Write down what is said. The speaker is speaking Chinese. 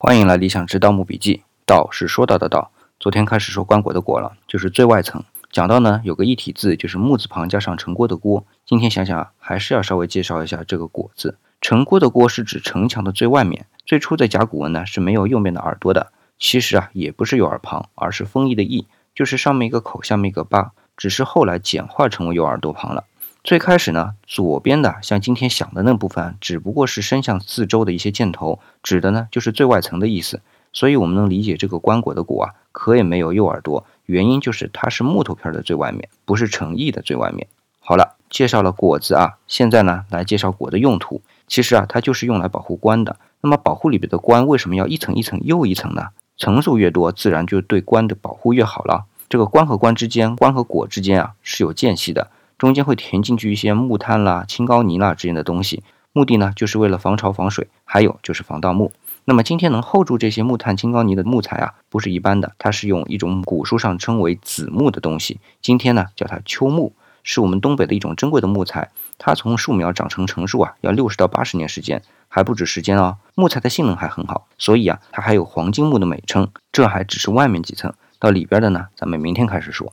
欢迎来理想之盗墓笔记。道是说到的道。昨天开始说棺椁的椁了，就是最外层。讲到呢，有个一体字，就是木字旁加上城郭的郭。今天想想啊，还是要稍微介绍一下这个椁字。城郭的郭是指城墙的最外面。最初的甲骨文呢是没有右面的耳朵的。其实啊，也不是有耳旁，而是丰邑的邑，就是上面一个口，下面一个八，只是后来简化成为有耳朵旁了。最开始呢，左边的像今天想的那部分，只不过是伸向四周的一些箭头，指的呢就是最外层的意思。所以我们能理解这个棺椁的椁啊，可也没有右耳朵，原因就是它是木头片的最外面，不是诚意的最外面。好了，介绍了椁字啊，现在呢来介绍椁的用途。其实啊，它就是用来保护棺的。那么保护里边的棺为什么要一层一层又一层呢？层数越多，自然就对棺的保护越好了。这个棺和棺之间，棺和椁之间啊是有间隙的。中间会填进去一些木炭啦、青膏泥啦之类的东西，目的呢就是为了防潮防水，还有就是防盗墓。那么今天能 hold 住这些木炭、青膏泥的木材啊，不是一般的，它是用一种古书上称为子木的东西，今天呢叫它秋木，是我们东北的一种珍贵的木材。它从树苗长成成树啊，要六十到八十年时间，还不止时间哦。木材的性能还很好，所以啊，它还有黄金木的美称。这还只是外面几层，到里边的呢，咱们明天开始说。